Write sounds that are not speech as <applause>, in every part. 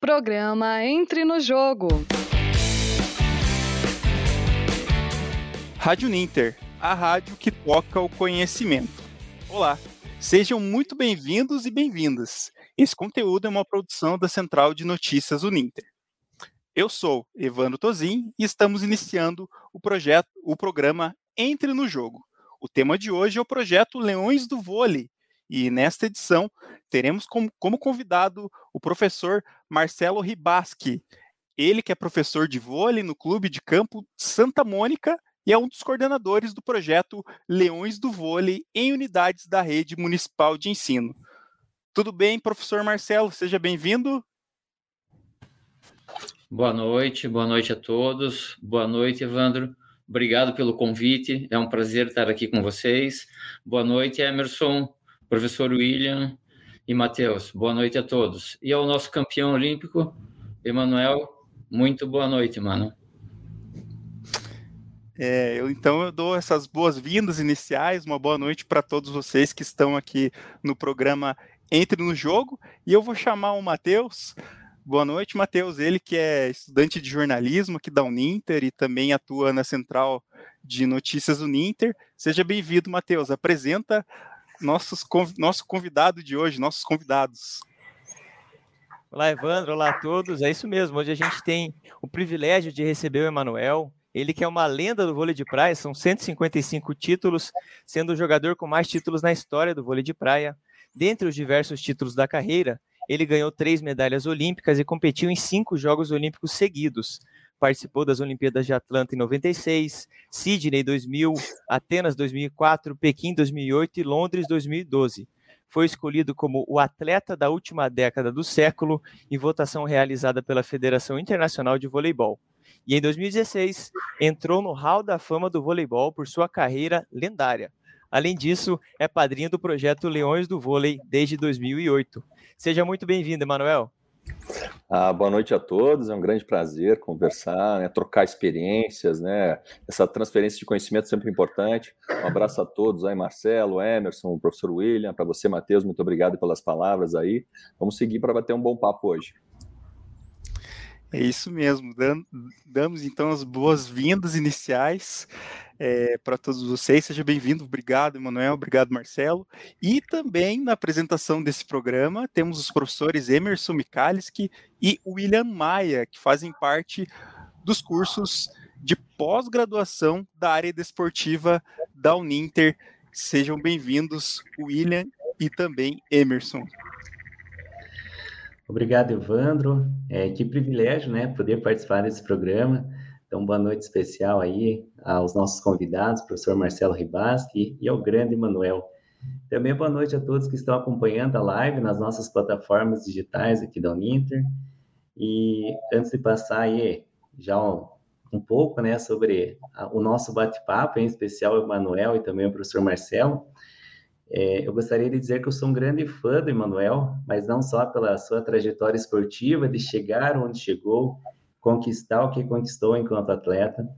Programa Entre no Jogo. Rádio Ninter, a rádio que toca o conhecimento. Olá, sejam muito bem-vindos e bem-vindas. Esse conteúdo é uma produção da Central de Notícias Uninter. Eu sou Evandro Tozin e estamos iniciando o projeto, o programa Entre no Jogo. O tema de hoje é o projeto Leões do Vôlei, e nesta edição teremos como, como convidado o professor Marcelo Ribaski. Ele que é professor de vôlei no Clube de Campo Santa Mônica e é um dos coordenadores do projeto Leões do Vôlei em unidades da rede municipal de ensino. Tudo bem, professor Marcelo? Seja bem-vindo. Boa noite, boa noite a todos. Boa noite, Evandro. Obrigado pelo convite. É um prazer estar aqui com vocês. Boa noite, Emerson professor William e Matheus. Boa noite a todos. E ao nosso campeão olímpico, Emanuel, muito boa noite, mano. É, eu, então eu dou essas boas-vindas iniciais, uma boa noite para todos vocês que estão aqui no programa Entre no Jogo, e eu vou chamar o Matheus. Boa noite, Matheus, ele que é estudante de jornalismo aqui da Uninter e também atua na central de notícias Uninter. Seja bem-vindo, Matheus. Apresenta nossos, nosso convidado de hoje, nossos convidados. Olá, Evandro. Olá a todos. É isso mesmo. Hoje a gente tem o privilégio de receber o Emanuel. Ele que é uma lenda do vôlei de praia, são 155 títulos, sendo o jogador com mais títulos na história do vôlei de praia. Dentre os diversos títulos da carreira, ele ganhou três medalhas olímpicas e competiu em cinco Jogos Olímpicos seguidos participou das Olimpíadas de Atlanta em 96, Sydney 2000, Atenas 2004, Pequim 2008 e Londres 2012. Foi escolhido como o atleta da última década do século em votação realizada pela Federação Internacional de Voleibol. E em 2016, entrou no Hall da Fama do Voleibol por sua carreira lendária. Além disso, é padrinho do projeto Leões do Vôlei desde 2008. Seja muito bem-vindo, Emanuel. Ah, boa noite a todos, é um grande prazer conversar, né, trocar experiências, né? Essa transferência de conhecimento é sempre importante. Um abraço a todos aí, Marcelo, Emerson, o professor William, para você, Matheus, muito obrigado pelas palavras aí. Vamos seguir para bater um bom papo hoje. É isso mesmo, damos então as boas-vindas iniciais é, para todos vocês. Seja bem-vindo, obrigado, Emanuel, obrigado, Marcelo. E também na apresentação desse programa temos os professores Emerson Mikaliski e William Maia, que fazem parte dos cursos de pós-graduação da área desportiva da Uninter. Sejam bem-vindos, William e também Emerson. Obrigado, Evandro. É, que privilégio, né, poder participar desse programa. Então, boa noite especial aí aos nossos convidados, professor Marcelo Ribaski e ao grande Manuel. Também boa noite a todos que estão acompanhando a live nas nossas plataformas digitais aqui da Uninter. E antes de passar aí já um, um pouco, né, sobre a, o nosso bate-papo, em especial o Manuel e também o professor Marcelo, é, eu gostaria de dizer que eu sou um grande fã do Emanuel, mas não só pela sua trajetória esportiva, de chegar onde chegou, conquistar o que conquistou enquanto atleta,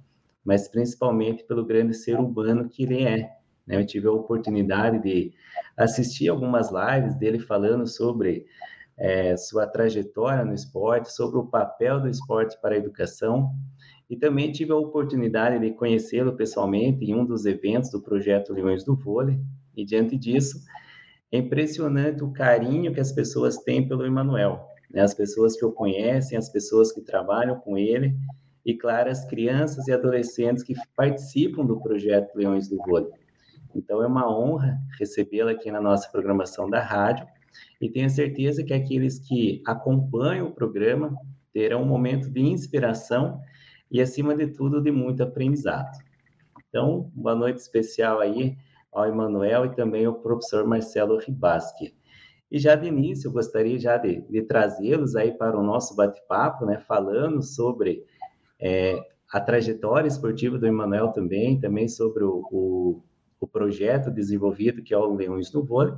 mas principalmente pelo grande ser humano que ele é. Né? Eu tive a oportunidade de assistir algumas lives dele falando sobre é, sua trajetória no esporte, sobre o papel do esporte para a educação, e também tive a oportunidade de conhecê-lo pessoalmente em um dos eventos do projeto Leões do Vôlei, e diante disso, é impressionante o carinho que as pessoas têm pelo Emanuel né? as pessoas que o conhecem, as pessoas que trabalham com ele, e, claro, as crianças e adolescentes que participam do projeto Leões do Vôlei. Então, é uma honra recebê-la aqui na nossa programação da rádio, e tenho certeza que aqueles que acompanham o programa terão um momento de inspiração e, acima de tudo, de muito aprendizado. Então, boa noite especial aí ao Emanuel e também ao professor Marcelo Ribaski. E já de início, eu gostaria já de, de trazê-los aí para o nosso bate-papo, né, falando sobre é, a trajetória esportiva do Emanuel também, também sobre o, o, o, projeto desenvolvido que é o Leões no Vôlei.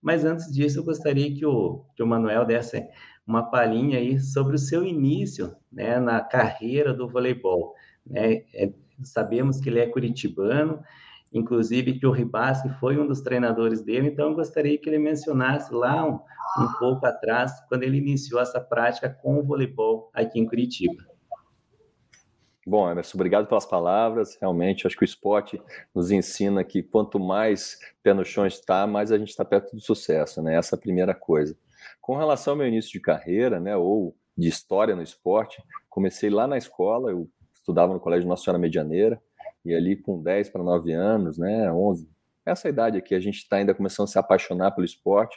Mas antes disso, eu gostaria que o, que o Manuel desse uma palhinha aí sobre o seu início né, na carreira do voleibol. Né? É, sabemos que ele é curitibano, inclusive que o Ribassi foi um dos treinadores dele, então eu gostaria que ele mencionasse lá um, um pouco atrás, quando ele iniciou essa prática com o voleibol aqui em Curitiba. Bom, Emerson, obrigado pelas palavras. Realmente, acho que o esporte nos ensina que quanto mais pé no chão está, mais a gente está perto do sucesso, né? Essa é a primeira coisa. Com relação ao meu início de carreira, né, ou de história no esporte, comecei lá na escola, eu estudava no Colégio Nossa Senhora Medianeira, e ali com 10 para 9 anos, né, 11, essa idade aqui, a gente está ainda começando a se apaixonar pelo esporte.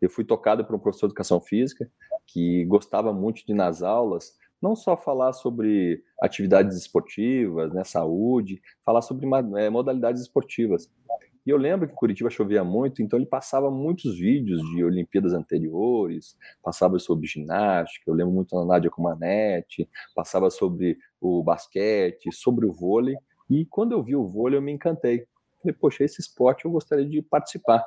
Eu fui tocado por um professor de educação física que gostava muito de, nas aulas, não só falar sobre atividades esportivas, né, saúde, falar sobre é, modalidades esportivas. E eu lembro que Curitiba chovia muito, então ele passava muitos vídeos de Olimpíadas anteriores, passava sobre ginástica, eu lembro muito da Nádia Comanete, passava sobre o basquete, sobre o vôlei, e quando eu vi o vôlei eu me encantei. Falei, poxa, esse esporte eu gostaria de participar,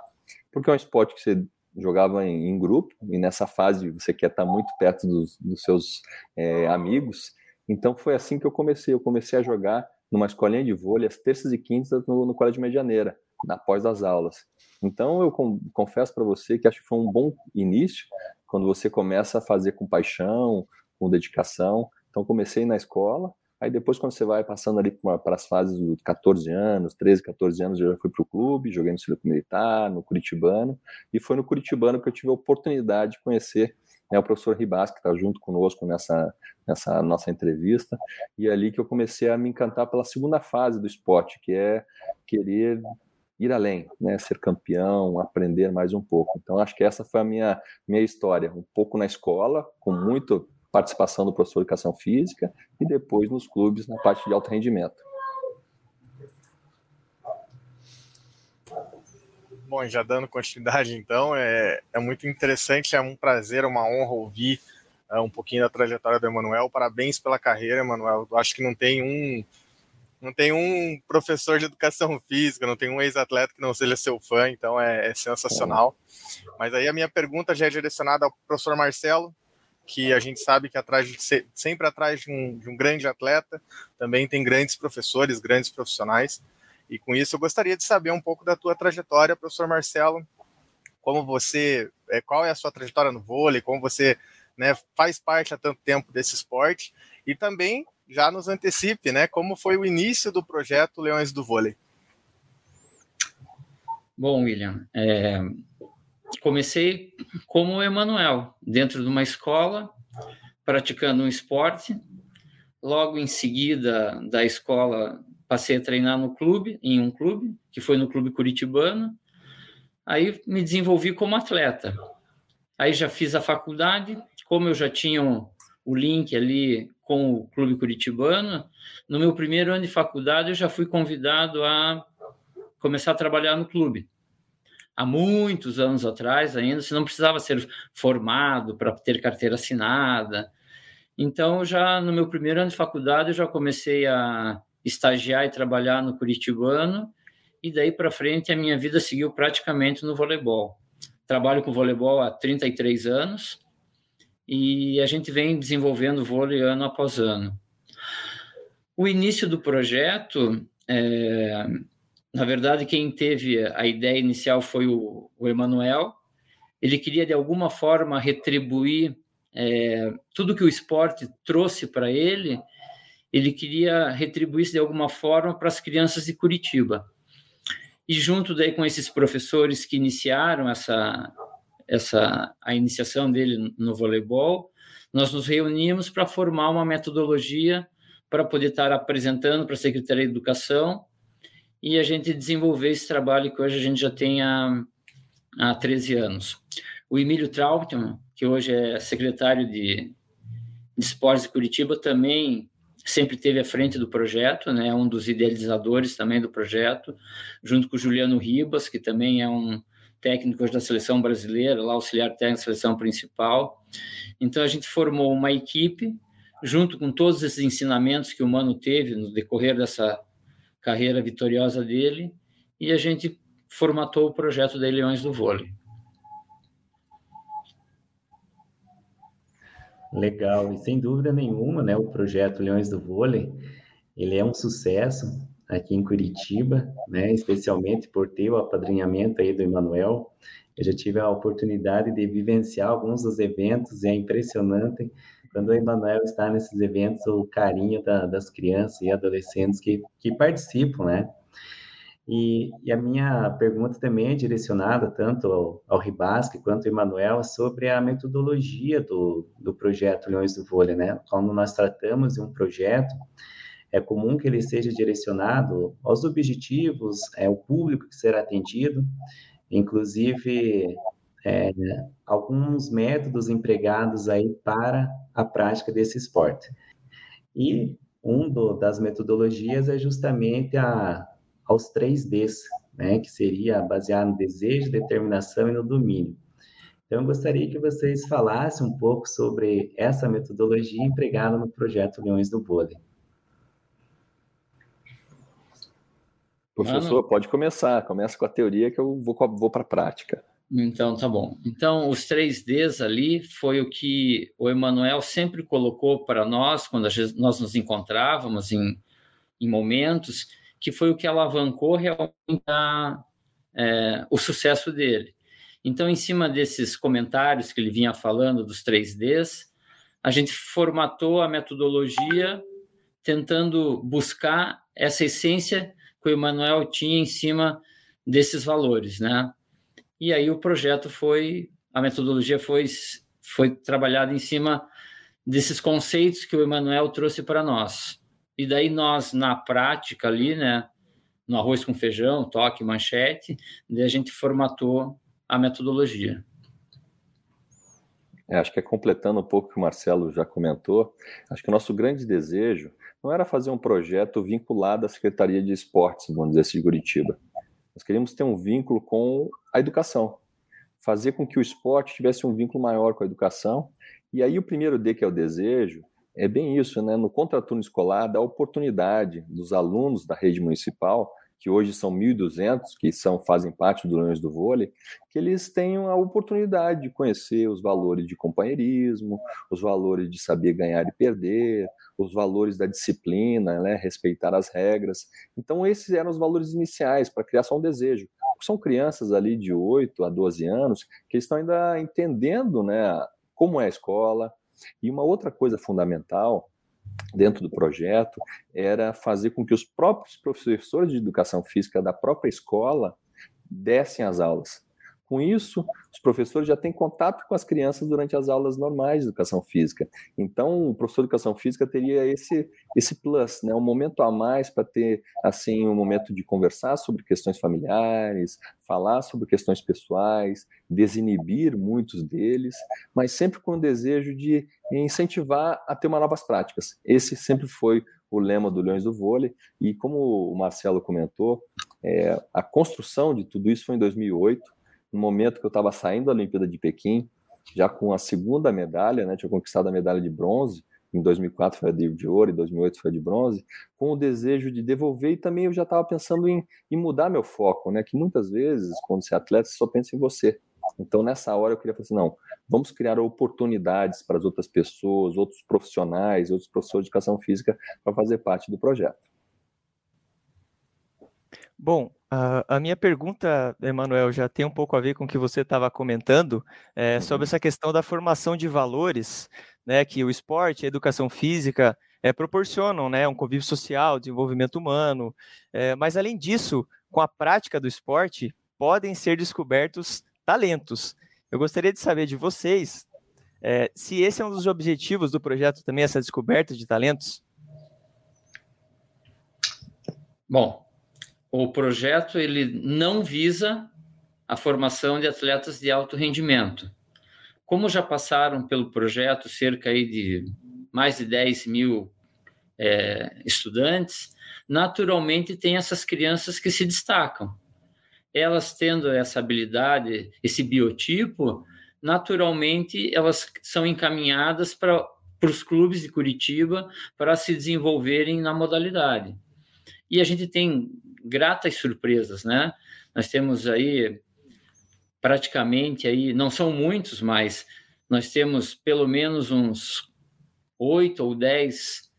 porque é um esporte que você jogava em, em, grupo, e nessa fase você quer estar muito perto dos, dos seus é, amigos. Então foi assim que eu comecei. Eu comecei a jogar numa escolinha de vôlei às terças e quintas no, no Colégio Medianeira, após das aulas. Então eu com, confesso para você que acho que foi um bom início quando você começa a fazer com paixão, com dedicação. Então comecei na escola, Aí depois, quando você vai passando ali para as fases dos 14 anos, 13, 14 anos, eu já fui para o clube, joguei no Circuito Militar, no Curitibano, e foi no Curitibano que eu tive a oportunidade de conhecer né, o professor Ribas, que está junto conosco nessa, nessa nossa entrevista, e é ali que eu comecei a me encantar pela segunda fase do esporte, que é querer ir além, né, ser campeão, aprender mais um pouco. Então, acho que essa foi a minha, minha história, um pouco na escola, com muito participação do professor de educação física e depois nos clubes na parte de alto rendimento. Bom, já dando continuidade, então, é, é muito interessante, é um prazer, uma honra ouvir é, um pouquinho da trajetória do Emanuel. Parabéns pela carreira, Emanuel. Eu acho que não tem um não tem um professor de educação física, não tem um ex-atleta que não seja seu fã, então é, é sensacional. Mas aí a minha pergunta já é direcionada ao professor Marcelo, que a gente sabe que atrás de, sempre atrás de um, de um grande atleta também tem grandes professores, grandes profissionais. E com isso eu gostaria de saber um pouco da tua trajetória, professor Marcelo, como você, é, qual é a sua trajetória no vôlei, como você né, faz parte há tanto tempo desse esporte e também já nos antecipe, né, como foi o início do projeto Leões do Vôlei. Bom, William, é, comecei como Emanuel, dentro de uma escola, praticando um esporte. Logo em seguida da escola, passei a treinar no clube, em um clube, que foi no Clube Curitibano. Aí me desenvolvi como atleta. Aí já fiz a faculdade, como eu já tinha o link ali com o Clube Curitibano, no meu primeiro ano de faculdade eu já fui convidado a começar a trabalhar no clube há muitos anos atrás ainda, você não precisava ser formado para ter carteira assinada. Então, já no meu primeiro ano de faculdade, eu já comecei a estagiar e trabalhar no Curitibano, e daí para frente a minha vida seguiu praticamente no voleibol. Trabalho com voleibol há 33 anos, e a gente vem desenvolvendo vôlei ano após ano. O início do projeto, é, na verdade, quem teve a ideia inicial foi o, o Emanuel. Ele queria, de alguma forma, retribuir é, tudo que o esporte trouxe para ele, ele queria retribuir isso de alguma forma para as crianças de Curitiba. E junto daí com esses professores que iniciaram essa, essa a iniciação dele no voleibol, nós nos reunimos para formar uma metodologia para poder estar apresentando para a Secretaria de Educação e a gente desenvolver esse trabalho que hoje a gente já tem há, há 13 anos. O Emílio Trautmann, que hoje é secretário de, de Esportes de Curitiba, também sempre esteve à frente do projeto, né, um dos idealizadores também do projeto, junto com o Juliano Ribas, que também é um técnico da seleção brasileira, lá auxiliar técnico da seleção principal. Então a gente formou uma equipe, junto com todos esses ensinamentos que o Mano teve no decorrer dessa carreira vitoriosa dele e a gente formatou o projeto da Leões do Vôlei. Legal, e sem dúvida nenhuma, né, o projeto Leões do Vôlei, ele é um sucesso aqui em Curitiba, né, especialmente por ter o apadrinhamento aí do Emanuel. Eu já tive a oportunidade de vivenciar alguns dos eventos e é impressionante quando o Emanuel está nesses eventos, o carinho da, das crianças e adolescentes que, que participam, né? E, e, a minha pergunta também é direcionada tanto ao, ao Ribasque quanto ao Emanuel sobre a metodologia do, do projeto Leões do Vôlei, né? Quando nós tratamos de um projeto, é comum que ele seja direcionado aos objetivos, é o público que será atendido, inclusive é, alguns métodos empregados aí para a prática desse esporte. E um do, das metodologias é justamente a aos três Ds, né, que seria baseado no desejo, determinação e no domínio. Então, eu gostaria que vocês falassem um pouco sobre essa metodologia empregada no projeto Leões do Vôlei. Professor, pode começar. Começa com a teoria que eu vou, vou para a prática. Então, tá bom. Então, os três Ds ali foi o que o Emanuel sempre colocou para nós quando nós nos encontrávamos em, em momentos que foi o que alavancou realmente a, é, o sucesso dele. Então, em cima desses comentários que ele vinha falando dos 3Ds, a gente formatou a metodologia tentando buscar essa essência que o Emanuel tinha em cima desses valores, né? E aí o projeto foi, a metodologia foi, foi trabalhada em cima desses conceitos que o Emanuel trouxe para nós. E daí nós, na prática ali, né, no arroz com feijão, toque, manchete, daí a gente formatou a metodologia. É, acho que é completando um pouco o que o Marcelo já comentou, acho que o nosso grande desejo não era fazer um projeto vinculado à Secretaria de Esportes, vamos dizer assim, de Curitiba. Nós queríamos ter um vínculo com a educação, fazer com que o esporte tivesse um vínculo maior com a educação. E aí o primeiro D, que é o desejo, é bem isso, né? No contraturno escolar, dá oportunidade dos alunos da rede municipal, que hoje são 1.200, que são, fazem parte do Leões do Vôlei, que eles tenham a oportunidade de conhecer os valores de companheirismo, os valores de saber ganhar e perder, os valores da disciplina, né? respeitar as regras. Então, esses eram os valores iniciais para criar só um desejo. São crianças ali de 8 a 12 anos que estão ainda entendendo né, como é a escola, e uma outra coisa fundamental dentro do projeto era fazer com que os próprios professores de educação física da própria escola dessem as aulas. Com isso, os professores já têm contato com as crianças durante as aulas normais de educação física. Então, o professor de educação física teria esse esse plus, né, um momento a mais para ter assim um momento de conversar sobre questões familiares, falar sobre questões pessoais, desinibir muitos deles, mas sempre com o desejo de incentivar a ter uma novas práticas. Esse sempre foi o lema do Leões do Vôlei e como o Marcelo comentou, é, a construção de tudo isso foi em 2008 no momento que eu estava saindo da Olimpíada de Pequim, já com a segunda medalha, né, tinha conquistado a medalha de bronze, em 2004 foi a de ouro, em 2008 foi de bronze, com o desejo de devolver e também eu já estava pensando em, em, mudar meu foco, né, que muitas vezes, quando você é atleta, você só pensa em você. Então, nessa hora, eu queria falar assim, não, vamos criar oportunidades para as outras pessoas, outros profissionais, outros professores de educação física para fazer parte do projeto. Bom, a, a minha pergunta, Emanuel, já tem um pouco a ver com o que você estava comentando é, sobre essa questão da formação de valores, né, que o esporte, a educação física é, proporcionam, né, um convívio social, desenvolvimento humano, é, mas além disso, com a prática do esporte, podem ser descobertos talentos. Eu gostaria de saber de vocês é, se esse é um dos objetivos do projeto também, essa descoberta de talentos. Bom, o projeto ele não visa a formação de atletas de alto rendimento. Como já passaram pelo projeto cerca aí de mais de 10 mil é, estudantes, naturalmente tem essas crianças que se destacam. Elas tendo essa habilidade, esse biotipo, naturalmente elas são encaminhadas para os clubes de Curitiba para se desenvolverem na modalidade. E a gente tem gratas surpresas, né? Nós temos aí praticamente aí, não são muitos, mas nós temos pelo menos uns oito ou dez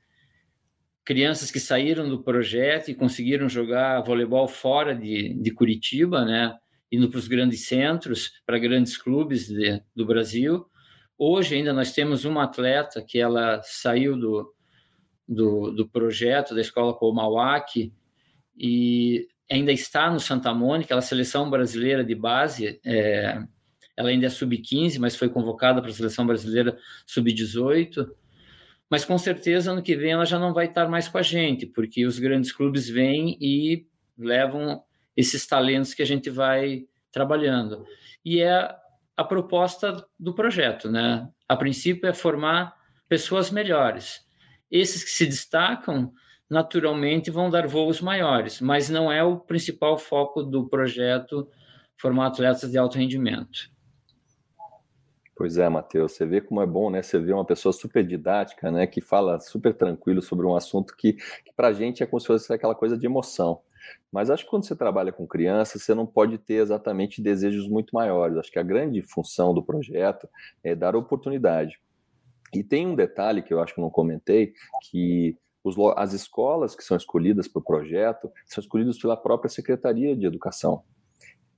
crianças que saíram do projeto e conseguiram jogar voleibol fora de, de Curitiba, né? indo para os grandes centros, para grandes clubes de, do Brasil. Hoje ainda nós temos uma atleta que ela saiu do, do, do projeto da escola Comauac e ainda está no Santa Mônica, é seleção brasileira de base, é, ela ainda é sub-15, mas foi convocada para a seleção brasileira sub-18. Mas com certeza ano que vem ela já não vai estar mais com a gente, porque os grandes clubes vêm e levam esses talentos que a gente vai trabalhando. E é a proposta do projeto, né? A princípio é formar pessoas melhores. Esses que se destacam, naturalmente vão dar voos maiores, mas não é o principal foco do projeto formar atletas de alto rendimento. Pois é, Matheus, você vê como é bom, né? Você vê uma pessoa super didática, né? Que fala super tranquilo sobre um assunto que, que para a gente é como se fosse aquela coisa de emoção. Mas acho que quando você trabalha com crianças, você não pode ter exatamente desejos muito maiores. Acho que a grande função do projeto é dar oportunidade. E tem um detalhe que eu acho que não comentei, que os, as escolas que são escolhidas para o projeto são escolhidas pela própria Secretaria de Educação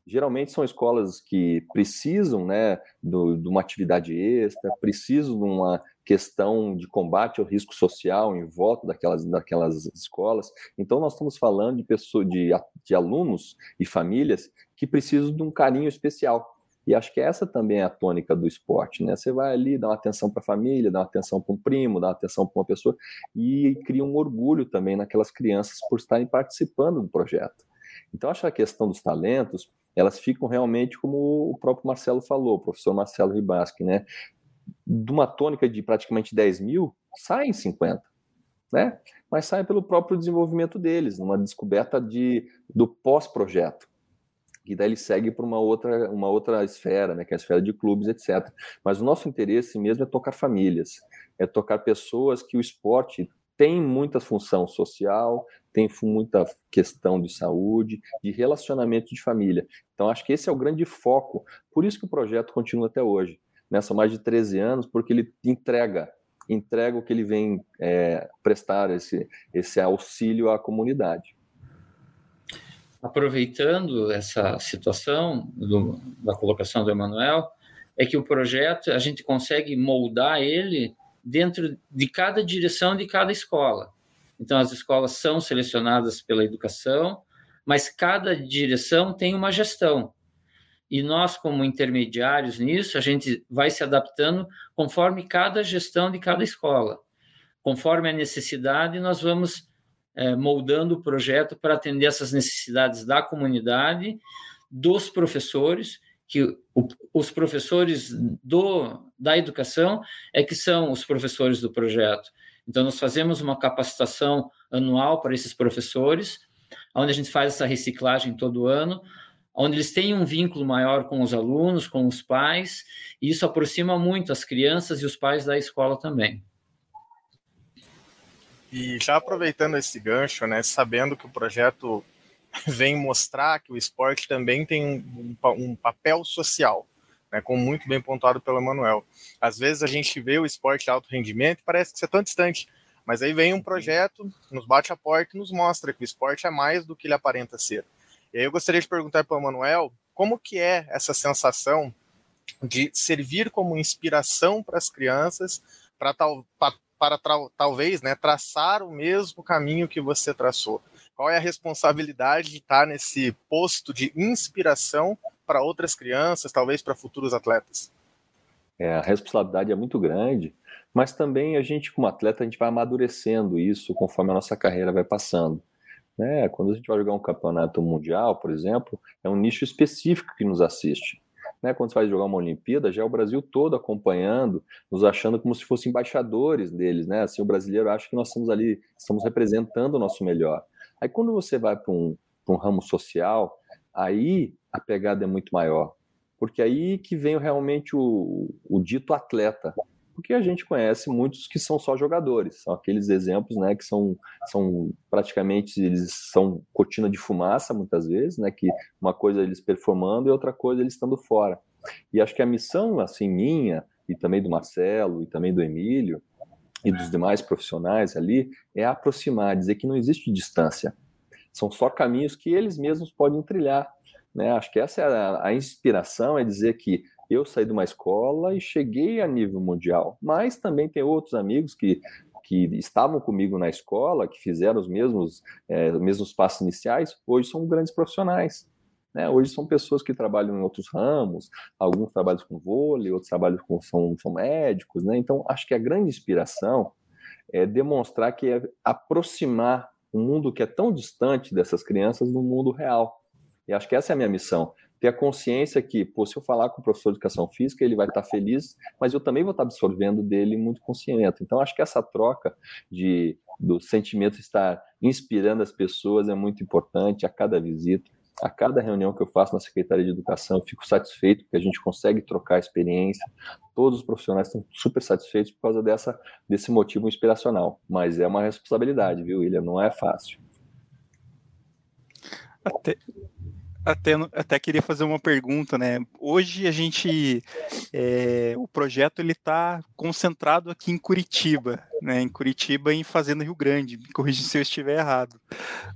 geralmente são escolas que precisam né, do, de uma atividade extra, precisam de uma questão de combate ao risco social em volta daquelas, daquelas escolas. Então, nós estamos falando de, pessoas, de, de alunos e famílias que precisam de um carinho especial. E acho que essa também é a tônica do esporte, né? Você vai ali, dá uma atenção para a família, dá uma atenção para um primo, dá uma atenção para uma pessoa e cria um orgulho também naquelas crianças por estarem participando do projeto. Então, acho que a questão dos talentos elas ficam realmente como o próprio Marcelo falou, o professor Marcelo Ribaschi, né? De uma tônica de praticamente 10 mil, saem 50, né? Mas saem pelo próprio desenvolvimento deles, numa descoberta de, do pós-projeto. E daí ele segue para uma outra, uma outra esfera, né, que é a esfera de clubes, etc. Mas o nosso interesse mesmo é tocar famílias, é tocar pessoas que o esporte tem muita função social, tem muita questão de saúde, de relacionamento de família. Então, acho que esse é o grande foco. Por isso que o projeto continua até hoje. Né? São mais de 13 anos, porque ele entrega, entrega o que ele vem é, prestar, esse, esse auxílio à comunidade. Aproveitando essa situação do, da colocação do Emanuel, é que o projeto, a gente consegue moldar ele dentro de cada direção de cada escola. Então, as escolas são selecionadas pela educação, mas cada direção tem uma gestão. E nós, como intermediários nisso, a gente vai se adaptando conforme cada gestão de cada escola. Conforme a necessidade, nós vamos é, moldando o projeto para atender essas necessidades da comunidade, dos professores, que o, os professores do, da educação é que são os professores do projeto. Então, nós fazemos uma capacitação anual para esses professores, onde a gente faz essa reciclagem todo ano, onde eles têm um vínculo maior com os alunos, com os pais, e isso aproxima muito as crianças e os pais da escola também. E já aproveitando esse gancho, né, sabendo que o projeto <laughs> vem mostrar que o esporte também tem um, um, papel social, né, como muito bem pontuado pelo Emanuel. Às vezes a gente vê o esporte de alto rendimento e parece que isso é tão distante, mas aí vem um projeto, nos bate a porta e nos mostra que o esporte é mais do que ele aparenta ser. E aí eu gostaria de perguntar para o Emanuel como que é essa sensação de servir como inspiração para as crianças, para para talvez né, traçar o mesmo caminho que você traçou. Qual é a responsabilidade de estar nesse posto de inspiração para outras crianças, talvez para futuros atletas? É, a responsabilidade é muito grande, mas também a gente, como atleta, a gente vai amadurecendo isso conforme a nossa carreira vai passando. Né? Quando a gente vai jogar um campeonato mundial, por exemplo, é um nicho específico que nos assiste. Né? Quando você vai jogar uma Olimpíada, já é o Brasil todo acompanhando, nos achando como se fossem embaixadores deles. Né? Assim, o brasileiro acha que nós estamos ali, estamos representando o nosso melhor. Aí quando você vai para um, um ramo social, aí a pegada é muito maior. Porque aí que vem realmente o, o dito atleta. Porque a gente conhece muitos que são só jogadores, são aqueles exemplos, né, que são, são praticamente, eles são cortina de fumaça, muitas vezes, né, que uma coisa eles performando e outra coisa eles estando fora. E acho que a missão, assim, minha, e também do Marcelo, e também do Emílio, e dos demais profissionais ali é aproximar, dizer que não existe distância. São só caminhos que eles mesmos podem trilhar. Né? Acho que essa é a, a inspiração, é dizer que eu saí de uma escola e cheguei a nível mundial, mas também tem outros amigos que que estavam comigo na escola, que fizeram os mesmos, é, os mesmos passos iniciais, hoje são grandes profissionais. Né? Hoje são pessoas que trabalham em outros ramos, alguns trabalham com vôlei, outros trabalham com são, são médicos, né? Então acho que a grande inspiração é demonstrar que é aproximar um mundo que é tão distante dessas crianças do mundo real. E acho que essa é a minha missão. Ter a consciência que, pô, se eu falar com o professor de educação física, ele vai estar feliz, mas eu também vou estar absorvendo dele muito consciente. Então, acho que essa troca de, do sentimento estar inspirando as pessoas é muito importante a cada visita a cada reunião que eu faço na Secretaria de Educação, eu fico satisfeito porque a gente consegue trocar experiência. Todos os profissionais estão super satisfeitos por causa dessa, desse motivo inspiracional. Mas é uma responsabilidade, viu, William? Não é fácil. Até, até, até queria fazer uma pergunta, né? Hoje a gente, é, o projeto ele está concentrado aqui em Curitiba, né? Em Curitiba em Fazenda Rio Grande. Me corrija se eu estiver errado.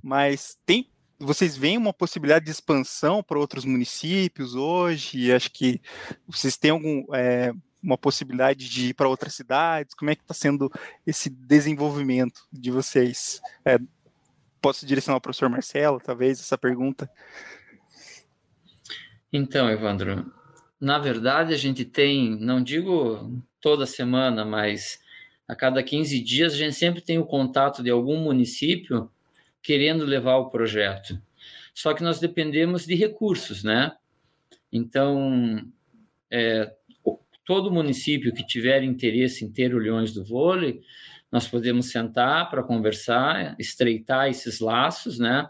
Mas tem vocês veem uma possibilidade de expansão para outros municípios hoje? Acho que vocês têm algum, é, uma possibilidade de ir para outras cidades? Como é que está sendo esse desenvolvimento de vocês? É, posso direcionar ao professor Marcelo, talvez, essa pergunta? Então, Evandro, na verdade a gente tem, não digo toda semana, mas a cada 15 dias a gente sempre tem o contato de algum município querendo levar o projeto. Só que nós dependemos de recursos, né? Então, é, todo município que tiver interesse em ter olhões do vôlei, nós podemos sentar para conversar, estreitar esses laços, né?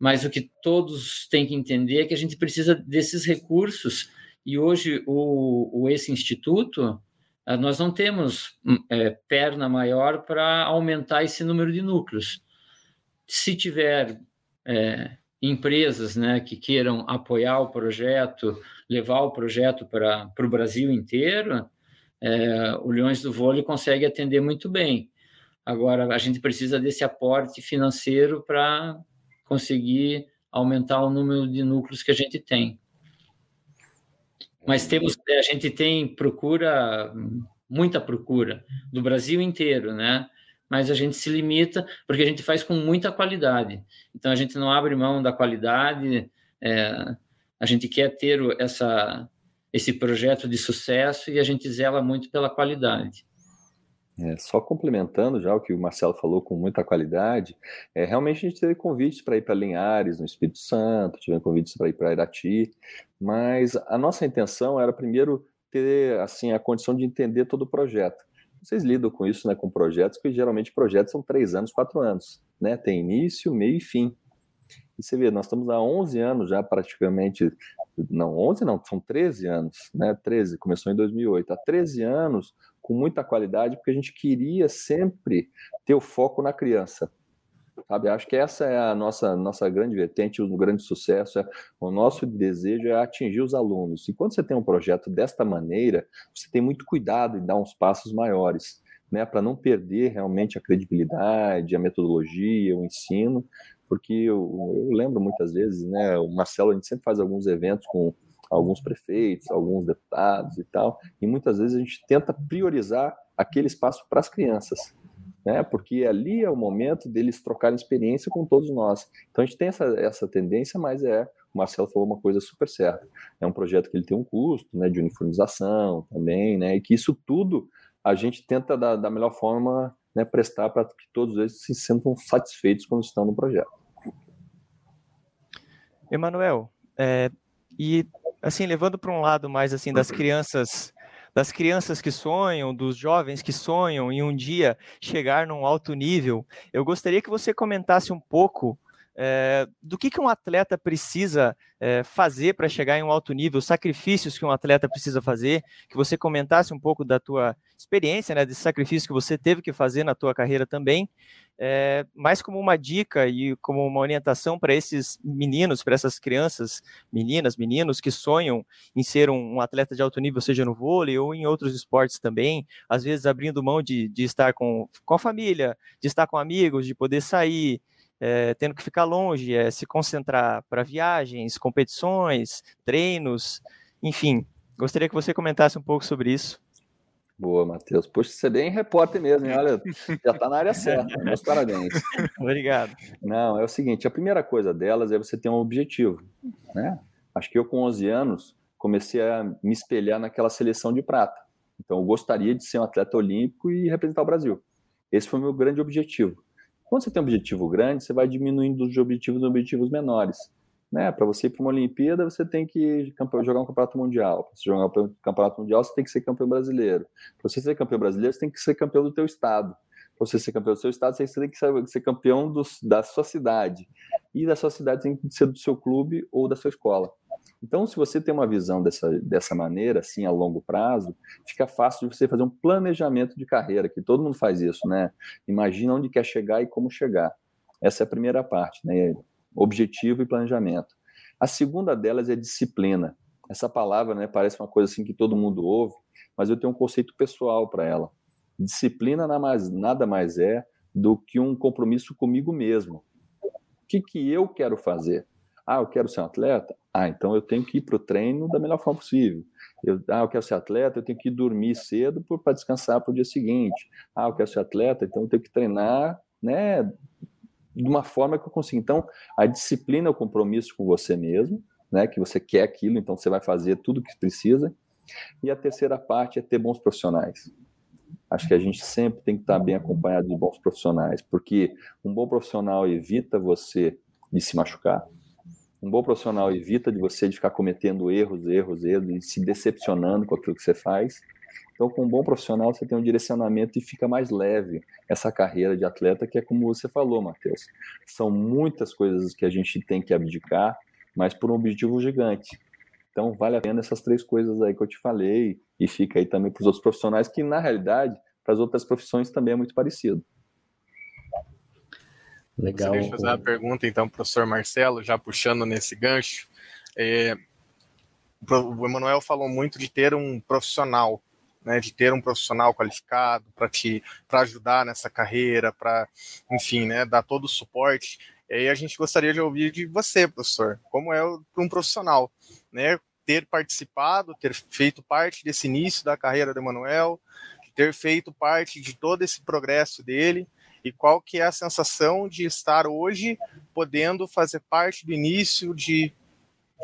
Mas o que todos têm que entender é que a gente precisa desses recursos e hoje o, o esse instituto ah, nós não temos hum, é, perna maior para aumentar esse número de núcleos se tiver é, empresas né, que queiram apoiar o projeto, levar o projeto para o Brasil inteiro, é, o Leões do Vôlei consegue atender muito bem. Agora, a gente precisa desse aporte financeiro para conseguir aumentar o número de núcleos que a gente tem. Mas temos, a gente tem procura, muita procura, do Brasil inteiro, né? mas a gente se limita porque a gente faz com muita qualidade. Então a gente não abre mão da qualidade, é, a gente quer ter essa, esse projeto de sucesso e a gente zela muito pela qualidade. É, só complementando já o que o Marcelo falou com muita qualidade, é, realmente a gente teve convites para ir para Linhares, no Espírito Santo, tivemos convites para ir para Irati, mas a nossa intenção era primeiro ter assim a condição de entender todo o projeto. Vocês lidam com isso, né, com projetos, que geralmente projetos são três anos, quatro anos, né? Tem início, meio e fim. E você vê, nós estamos há 11 anos já praticamente, não, 11 não, são 13 anos, né? 13, começou em 2008. Há 13 anos com muita qualidade, porque a gente queria sempre ter o foco na criança. Sabe, acho que essa é a nossa nossa grande vertente, o grande sucesso, é, o nosso desejo é atingir os alunos. E quando você tem um projeto desta maneira, você tem muito cuidado em dar uns passos maiores, né, para não perder realmente a credibilidade, a metodologia, o ensino, porque eu, eu lembro muitas vezes, né, o Marcelo, a gente sempre faz alguns eventos com alguns prefeitos, alguns deputados e tal, e muitas vezes a gente tenta priorizar aquele espaço para as crianças né? Porque ali é o momento deles trocarem experiência com todos nós. Então a gente tem essa, essa tendência, mas é, o Marcelo falou uma coisa super certa. É um projeto que ele tem um custo, né, de uniformização também, né? E que isso tudo a gente tenta da, da melhor forma né, prestar para que todos eles se sintam satisfeitos quando estão no projeto. Emanuel, é, e assim levando para um lado mais assim das crianças das crianças que sonham, dos jovens que sonham em um dia chegar num alto nível, eu gostaria que você comentasse um pouco é, do que, que um atleta precisa é, fazer para chegar em um alto nível, sacrifícios que um atleta precisa fazer, que você comentasse um pouco da tua experiência, né, desse sacrifício que você teve que fazer na tua carreira também, é, mais como uma dica e como uma orientação para esses meninos, para essas crianças, meninas, meninos que sonham em ser um, um, atleta de alto nível, seja no vôlei ou em outros esportes também, às vezes abrindo mão de, de estar com, com a família, de estar com amigos, de poder sair, é, tendo que ficar longe, é, se concentrar para viagens, competições, treinos, enfim. Gostaria que você comentasse um pouco sobre isso. Boa, Matheus. Poxa, você é bem repórter mesmo, hein? Olha, já está na área certa. Meus parabéns. <laughs> Obrigado. Não, é o seguinte, a primeira coisa delas é você ter um objetivo, né? Acho que eu com 11 anos comecei a me espelhar naquela seleção de prata. Então eu gostaria de ser um atleta olímpico e representar o Brasil. Esse foi o meu grande objetivo. Quando você tem um objetivo grande, você vai diminuindo os objetivos em objetivos menores. Né? Para você ir para uma Olimpíada, você tem que jogar um campeonato mundial. Para você jogar um campeonato mundial, você tem que ser campeão brasileiro. Para você ser campeão brasileiro, você tem que ser campeão do teu estado. Para você ser campeão do seu estado, você tem que ser campeão da sua cidade. E da sua cidade tem que ser do seu clube ou da sua escola. Então, se você tem uma visão dessa, dessa maneira, assim, a longo prazo, fica fácil de você fazer um planejamento de carreira, que todo mundo faz isso, né? Imagina onde quer chegar e como chegar. Essa é a primeira parte, né? Objetivo e planejamento. A segunda delas é disciplina. Essa palavra, né, parece uma coisa assim que todo mundo ouve, mas eu tenho um conceito pessoal para ela. Disciplina nada mais é do que um compromisso comigo mesmo. O que, que eu quero fazer? Ah, eu quero ser um atleta? Ah, então eu tenho que ir para o treino da melhor forma possível. Eu, ah, eu quero ser atleta, eu tenho que dormir cedo para descansar para o dia seguinte. Ah, eu quero ser atleta, então eu tenho que treinar, né, de uma forma que eu consiga. Então, a disciplina é o compromisso com você mesmo, né, que você quer aquilo, então você vai fazer tudo o que precisa. E a terceira parte é ter bons profissionais. Acho que a gente sempre tem que estar bem acompanhado de bons profissionais, porque um bom profissional evita você de se machucar, um bom profissional evita de você de ficar cometendo erros, erros, erros e se decepcionando com aquilo que você faz. Então, com um bom profissional, você tem um direcionamento e fica mais leve essa carreira de atleta, que é como você falou, Matheus. São muitas coisas que a gente tem que abdicar, mas por um objetivo gigante. Então, vale a pena essas três coisas aí que eu te falei, e fica aí também para os outros profissionais, que na realidade, para as outras profissões também é muito parecido. Legal. Gostaria de fazer uma pergunta, então, professor Marcelo, já puxando nesse gancho. É, o Emanuel falou muito de ter um profissional, né, de ter um profissional qualificado para te para ajudar nessa carreira, para, enfim, né, dar todo o suporte. E aí a gente gostaria de ouvir de você, professor, como é para um profissional, né, ter participado, ter feito parte desse início da carreira do Emanuel, ter feito parte de todo esse progresso dele e qual que é a sensação de estar hoje podendo fazer parte do início de,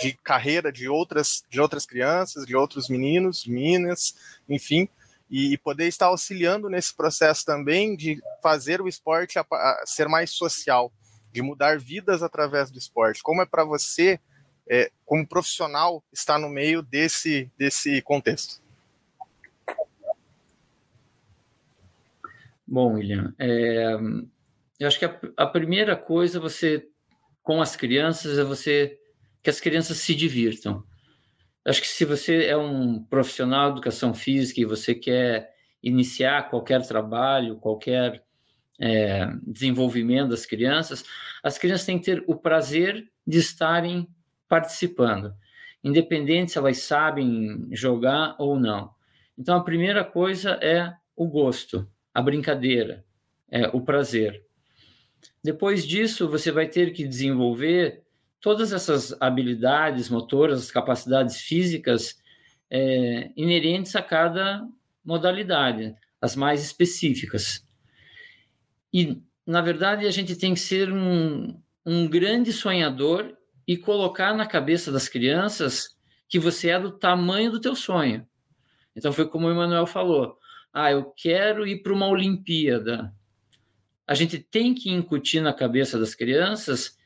de carreira de outras, de outras crianças, de outros meninos, meninas, enfim, e poder estar auxiliando nesse processo também de fazer o esporte a, a ser mais social, de mudar vidas através do esporte. Como é para você, é, como profissional, estar no meio desse, desse contexto? Bom, William, é, eu acho que a, a, primeira coisa você com as crianças é você que as crianças se divirtam. Acho que se você é um profissional de educação física e você quer iniciar qualquer trabalho, qualquer é, desenvolvimento das crianças, as crianças têm que ter o prazer de estarem participando, independente se elas sabem jogar ou não. Então, a primeira coisa é o gosto a brincadeira, é, o prazer. Depois disso, você vai ter que desenvolver todas essas habilidades motoras, as capacidades físicas é, inerentes a cada modalidade, as mais específicas. E, na verdade, a gente tem que ser um, um grande sonhador e colocar na cabeça das crianças que você é do tamanho do teu sonho. Então, foi como o Emanuel falou ah, eu quero ir para uma Olimpíada. A gente tem que incutir na cabeça das crianças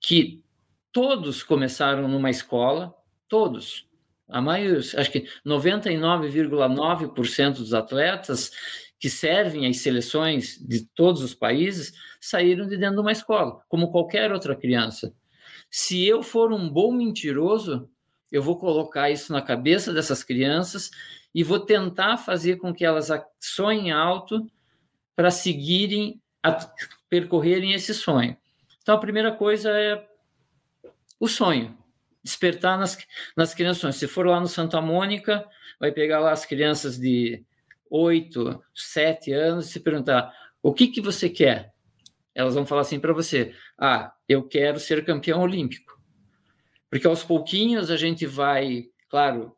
que todos começaram numa escola, todos. A maioria, acho que 99,9% dos atletas que servem às seleções de todos os países saíram de dentro de uma escola, como qualquer outra criança. Se eu for um bom mentiroso, eu vou colocar isso na cabeça dessas crianças e vou tentar fazer com que elas sonhem alto para seguirem, percorrerem esse sonho. Então, a primeira coisa é o sonho, despertar nas, nas crianças. Se for lá no Santa Mônica, vai pegar lá as crianças de 8, 7 anos e se perguntar: o que, que você quer? elas vão falar assim para você: ah, eu quero ser campeão olímpico. Porque aos pouquinhos a gente vai, claro,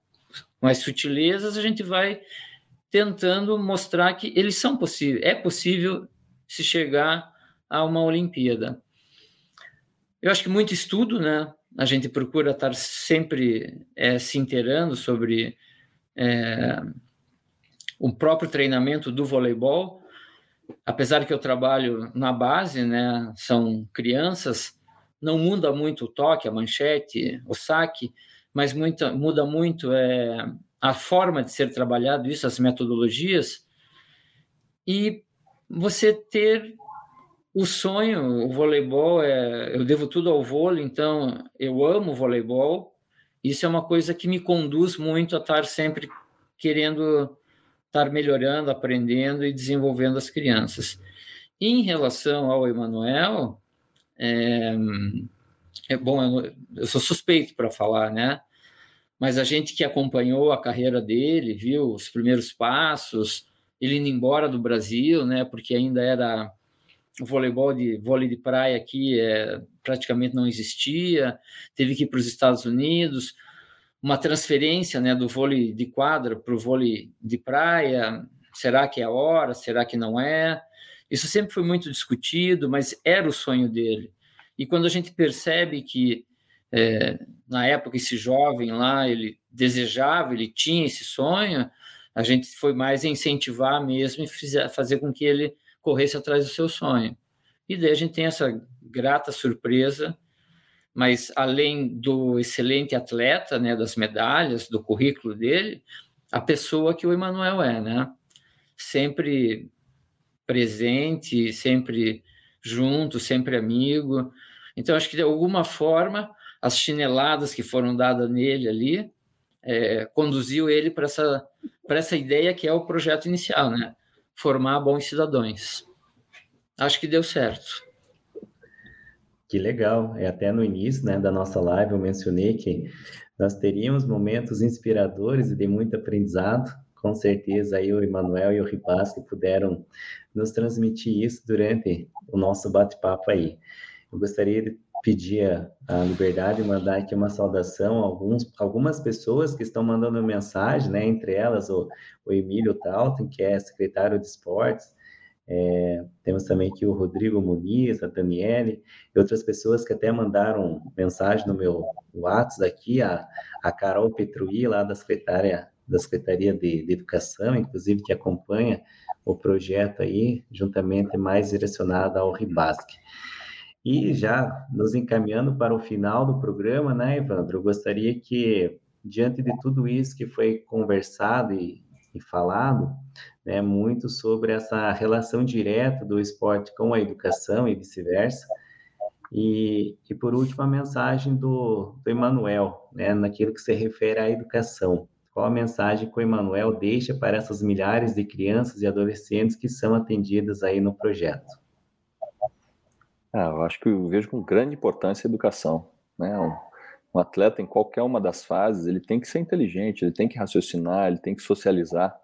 com as sutilezas, a gente vai tentando mostrar que eles são possíveis, é possível se chegar a uma Olimpíada. Eu acho que muito estudo, né? A gente procura estar sempre é, se inteirando sobre é, o próprio treinamento do voleibol, apesar que eu trabalho na base, né, são crianças, não muda muito o toque, a manchete, o saque, mas muita, muda muito é, a forma de ser trabalhado isso, as metodologias, e você ter o sonho, o voleibol, é, eu devo tudo ao vôlei, então eu amo voleibol, isso é uma coisa que me conduz muito a estar sempre querendo estar melhorando, aprendendo e desenvolvendo as crianças. Em relação ao Emanuel, é, é, bom, eu, eu sou suspeito para falar, né? Mas a gente que acompanhou a carreira dele, viu os primeiros passos, ele indo embora do Brasil, né? Porque ainda era o voleibol de vôlei de praia aqui é, praticamente não existia, teve que ir para os Estados Unidos, uma transferência né, do vôlei de quadra para o vôlei de praia. Será que é a hora? Será que não é? Isso sempre foi muito discutido, mas era o sonho dele. E quando a gente percebe que, é, na época, esse jovem lá, ele desejava, ele tinha esse sonho, a gente foi mais incentivar mesmo e fazer com que ele corresse atrás do seu sonho. E daí a gente tem essa grata surpresa mas além do excelente atleta, né, das medalhas, do currículo dele, a pessoa que o Emanuel é, né? Sempre presente, sempre junto, sempre amigo. Então, acho que de alguma forma, as chineladas que foram dadas nele ali é, conduziu ele para essa, essa ideia que é o projeto inicial, né? Formar bons cidadãos. Acho que deu certo. Que legal. É até no início, né, da nossa live eu mencionei que nós teríamos momentos inspiradores e de muito aprendizado. Com certeza aí o Emanuel e o Ribas que puderam nos transmitir isso durante o nosso bate-papo aí. Eu gostaria de pedir a liberdade de mandar aqui uma saudação a alguns, algumas pessoas que estão mandando mensagem, né? Entre elas o, o Emílio Talton, que é secretário de esportes, é, temos também aqui o Rodrigo Muniz, a Daniele e outras pessoas que até mandaram mensagem no meu WhatsApp aqui, a, a Carol Petruí, lá da Secretaria, da Secretaria de, de Educação, inclusive que acompanha o projeto aí, juntamente mais direcionado ao Ribasque. E já nos encaminhando para o final do programa, né, Evandro, eu gostaria que, diante de tudo isso que foi conversado e, e falado, né, muito sobre essa relação direta do esporte com a educação e vice-versa. E, e, por último, a mensagem do, do Emanuel, né, naquilo que se refere à educação. Qual a mensagem que o Emanuel deixa para essas milhares de crianças e adolescentes que são atendidas aí no projeto? Ah, eu acho que eu vejo com grande importância a educação. Né? Um, um atleta, em qualquer uma das fases, ele tem que ser inteligente, ele tem que raciocinar, ele tem que socializar.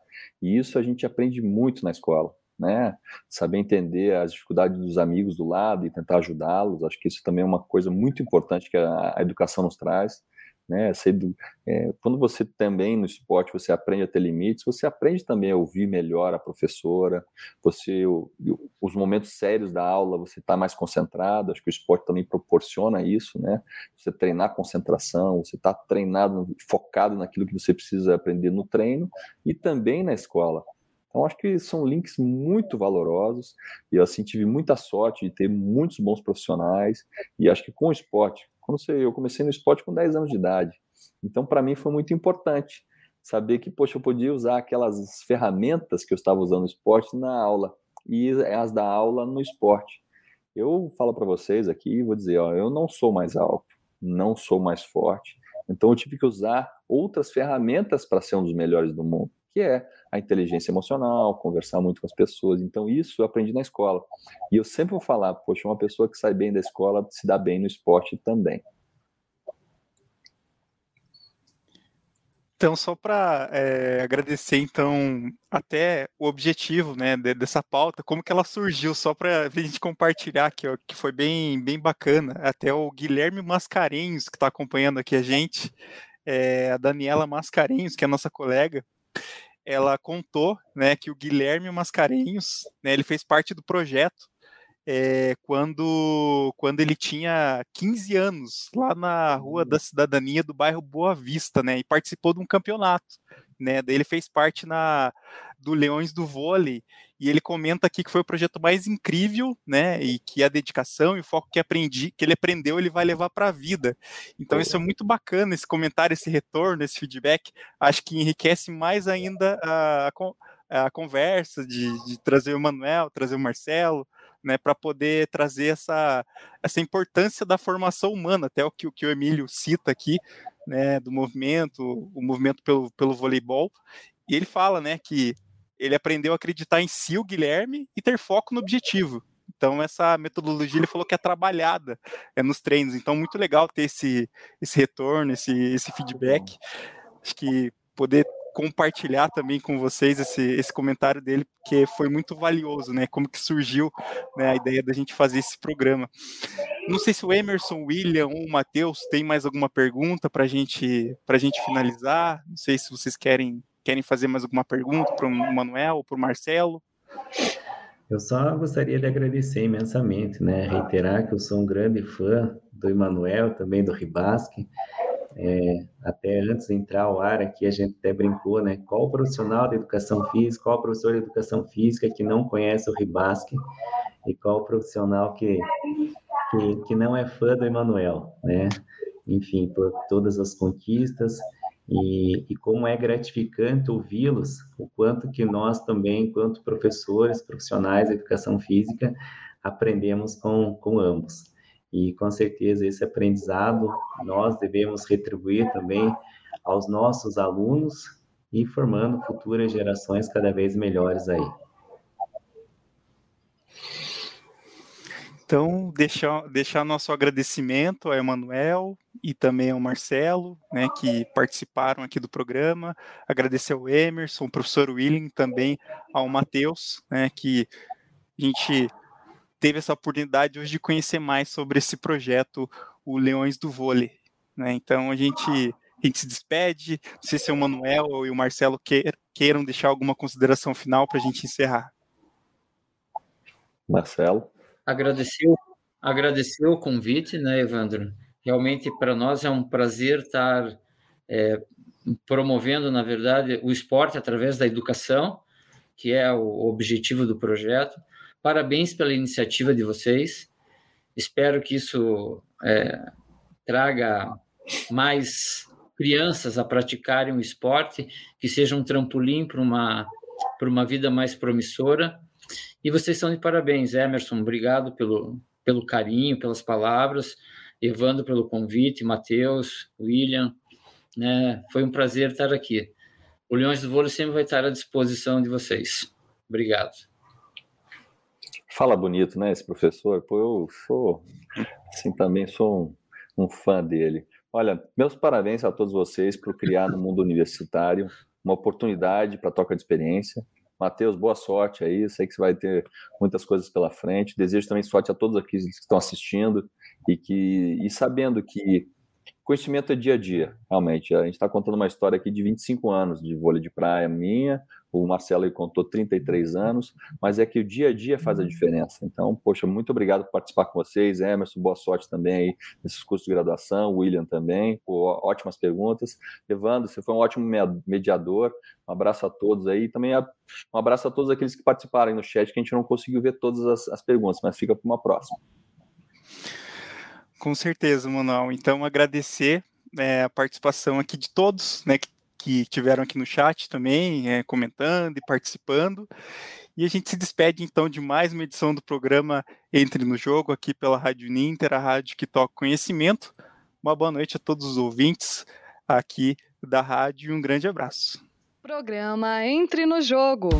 E isso a gente aprende muito na escola, né? Saber entender as dificuldades dos amigos do lado e tentar ajudá-los. Acho que isso também é uma coisa muito importante que a, a educação nos traz né? é, quando você também no esporte você aprende a ter limites, você aprende também a ouvir melhor a professora, você os momentos sérios da aula você está mais concentrado. Acho que o esporte também proporciona isso, né? Você treinar concentração, você está treinado, focado naquilo que você precisa aprender no treino e também na escola. Então, acho que são links muito valorosos e eu assim tive muita sorte de ter muitos bons profissionais e acho que com o esporte, quando eu comecei no esporte com 10 anos de idade. Então, para mim, foi muito importante saber que, poxa, eu podia usar aquelas ferramentas que eu estava usando no esporte na aula e as da aula no esporte. Eu falo para vocês aqui, vou dizer, ó, eu não sou mais alto, não sou mais forte, então eu tive que usar outras ferramentas para ser um dos melhores do mundo, que é a inteligência emocional, conversar muito com as pessoas. Então isso eu aprendi na escola. E eu sempre vou falar, poxa, uma pessoa que sai bem da escola se dá bem no esporte também. Então, só para é, agradecer, então, até o objetivo, né, dessa pauta, como que ela surgiu, só para a gente compartilhar aqui, ó, que foi bem, bem bacana. Até o Guilherme Mascarenhos, que está acompanhando aqui a gente, é, a Daniela Mascarenhos, que é a nossa colega, ela contou, né, que o Guilherme Mascarenhos, né, ele fez parte do projeto é, quando, quando ele tinha 15 anos, lá na Rua da Cidadania do bairro Boa Vista, né? E participou de um campeonato, né? Daí ele fez parte na, do Leões do Vôlei, e ele comenta aqui que foi o projeto mais incrível, né? E que a dedicação e o foco que aprendi, que ele aprendeu, ele vai levar para a vida. Então isso é muito bacana, esse comentário, esse retorno, esse feedback, acho que enriquece mais ainda a, a, conversa de, de trazer o Manuel, trazer o Marcelo, né, para poder trazer essa, essa importância da formação humana, até o que, o que o Emílio cita aqui, né, do movimento, o movimento pelo, pelo voleibol, e ele fala, né, que ele aprendeu a acreditar em si, o Guilherme, e ter foco no objetivo. Então, essa metodologia ele falou que é trabalhada é, nos treinos. Então, muito legal ter esse, esse retorno, esse, esse feedback. Acho que poder compartilhar também com vocês esse, esse comentário dele, porque foi muito valioso, né? Como que surgiu né, a ideia da gente fazer esse programa. Não sei se o Emerson, o William ou o Matheus tem mais alguma pergunta para gente, a gente finalizar. Não sei se vocês querem, querem fazer mais alguma pergunta para o Manuel ou para o Marcelo. Eu só gostaria de agradecer imensamente, né? Reiterar que eu sou um grande fã do Emanuel, também do Ribasque. É, até antes de entrar ao ar aqui, a gente até brincou, né? Qual profissional de educação física, qual professor de educação física que não conhece o Ribasque e qual profissional que, que, que não é fã do Emanuel, né? Enfim, por todas as conquistas e, e como é gratificante ouvi-los, o quanto que nós também, enquanto professores, profissionais de educação física, aprendemos com, com ambos. E com certeza esse aprendizado nós devemos retribuir também aos nossos alunos e formando futuras gerações cada vez melhores aí. Então, deixar, deixar nosso agradecimento ao Emanuel e também ao Marcelo, né, que participaram aqui do programa. Agradecer ao Emerson, ao professor William, também ao Matheus, né, que a gente teve essa oportunidade hoje de conhecer mais sobre esse projeto, o Leões do Vôlei. Né? Então a gente, a gente se despede. Não sei se o Manuel e o Marcelo queiram deixar alguma consideração final para a gente encerrar. Marcelo. Agradecer, agradecer o convite, né, Evandro? Realmente para nós é um prazer estar é, promovendo, na verdade, o esporte através da educação, que é o objetivo do projeto. Parabéns pela iniciativa de vocês. Espero que isso é, traga mais crianças a praticarem o esporte, que seja um trampolim para uma, uma vida mais promissora. E vocês estão de parabéns, Emerson. Obrigado pelo, pelo carinho, pelas palavras. Evandro pelo convite, Matheus, William. Né? Foi um prazer estar aqui. O Leões do Vôlei sempre vai estar à disposição de vocês. Obrigado. Fala bonito, né, esse professor? Pô, eu sou, assim, também sou um, um fã dele. Olha, meus parabéns a todos vocês por criar no mundo universitário uma oportunidade para troca de experiência. Matheus, boa sorte aí. Sei que você vai ter muitas coisas pela frente. Desejo também sorte a todos aqui que estão assistindo e que e sabendo que conhecimento é dia a dia, realmente. A gente está contando uma história aqui de 25 anos de vôlei de praia minha, o Marcelo contou 33 anos, mas é que o dia a dia faz a diferença. Então, poxa, muito obrigado por participar com vocês, Emerson, boa sorte também aí nesses cursos de graduação, William também, pô, ótimas perguntas. Evandro, você foi um ótimo mediador, um abraço a todos aí, também um abraço a todos aqueles que participaram no chat, que a gente não conseguiu ver todas as, as perguntas, mas fica para uma próxima. Com certeza, Manuel. Então, agradecer é, a participação aqui de todos, né, que que tiveram aqui no chat também, é, comentando e participando. E a gente se despede então de mais uma edição do programa Entre no Jogo, aqui pela Rádio Ninter, a rádio que toca conhecimento. Uma boa noite a todos os ouvintes aqui da rádio e um grande abraço. Programa Entre no Jogo.